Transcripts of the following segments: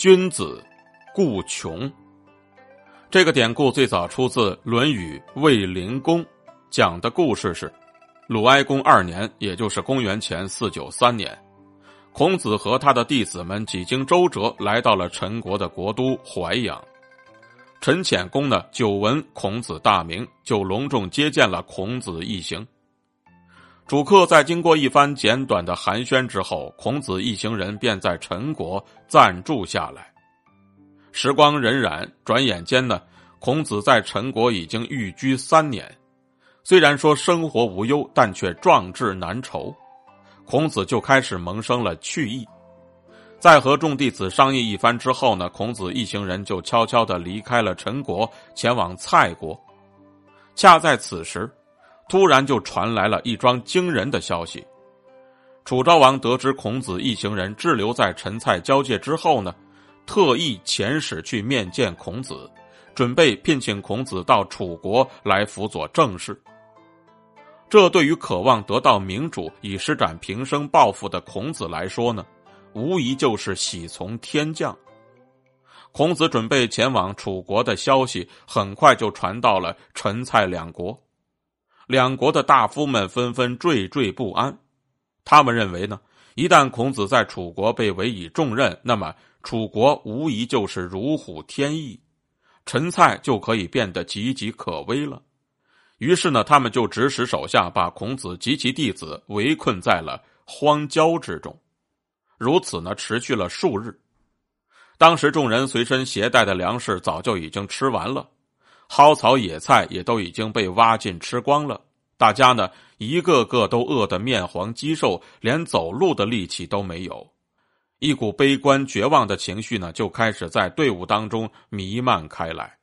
君子固穷。这个典故最早出自《论语·卫灵公》，讲的故事是：鲁哀公二年，也就是公元前四九三年，孔子和他的弟子们几经周折，来到了陈国的国都淮阳。陈潜公呢，久闻孔子大名，就隆重接见了孔子一行。主客在经过一番简短的寒暄之后，孔子一行人便在陈国暂住下来。时光荏苒，转眼间呢，孔子在陈国已经寓居三年。虽然说生活无忧，但却壮志难酬。孔子就开始萌生了去意。在和众弟子商议一番之后呢，孔子一行人就悄悄的离开了陈国，前往蔡国。恰在此时，突然就传来了一桩惊人的消息。楚昭王得知孔子一行人滞留在陈蔡交界之后呢。特意遣使去面见孔子，准备聘请孔子到楚国来辅佐政事。这对于渴望得到明主以施展平生抱负的孔子来说呢，无疑就是喜从天降。孔子准备前往楚国的消息很快就传到了陈蔡两国，两国的大夫们纷纷惴惴不安。他们认为呢，一旦孔子在楚国被委以重任，那么。楚国无疑就是如虎添翼，陈蔡就可以变得岌岌可危了。于是呢，他们就指使手下把孔子及其弟子围困在了荒郊之中。如此呢，持续了数日。当时众人随身携带的粮食早就已经吃完了，蒿草野菜也都已经被挖尽吃光了。大家呢，一个个都饿得面黄肌瘦，连走路的力气都没有。一股悲观绝望的情绪呢，就开始在队伍当中弥漫开来。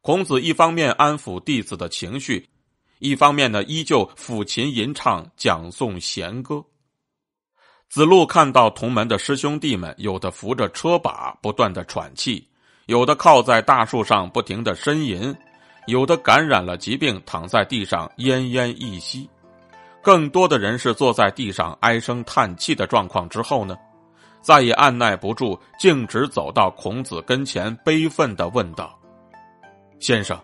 孔子一方面安抚弟子的情绪，一方面呢依旧抚琴吟唱，讲诵弦歌。子路看到同门的师兄弟们，有的扶着车把不断的喘气，有的靠在大树上不停的呻吟，有的感染了疾病躺在地上奄奄一息。更多的人是坐在地上唉声叹气的状况之后呢，再也按耐不住，径直走到孔子跟前，悲愤的问道：“先生，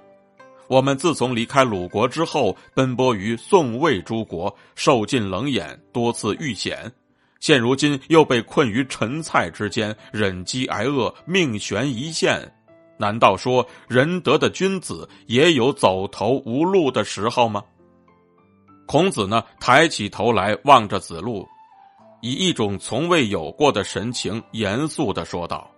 我们自从离开鲁国之后，奔波于宋魏诸国，受尽冷眼，多次遇险，现如今又被困于陈蔡之间，忍饥挨饿，命悬一线。难道说仁德的君子也有走投无路的时候吗？”孔子呢，抬起头来望着子路，以一种从未有过的神情，严肃的说道：“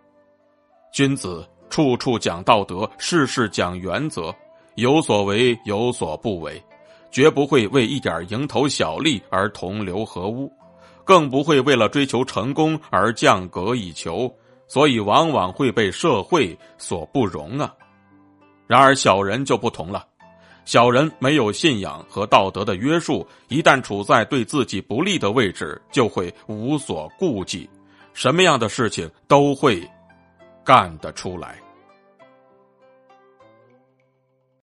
君子处处讲道德，事事讲原则，有所为，有所不为，绝不会为一点蝇头小利而同流合污，更不会为了追求成功而降格以求，所以往往会被社会所不容啊。然而小人就不同了。”小人没有信仰和道德的约束，一旦处在对自己不利的位置，就会无所顾忌，什么样的事情都会干得出来。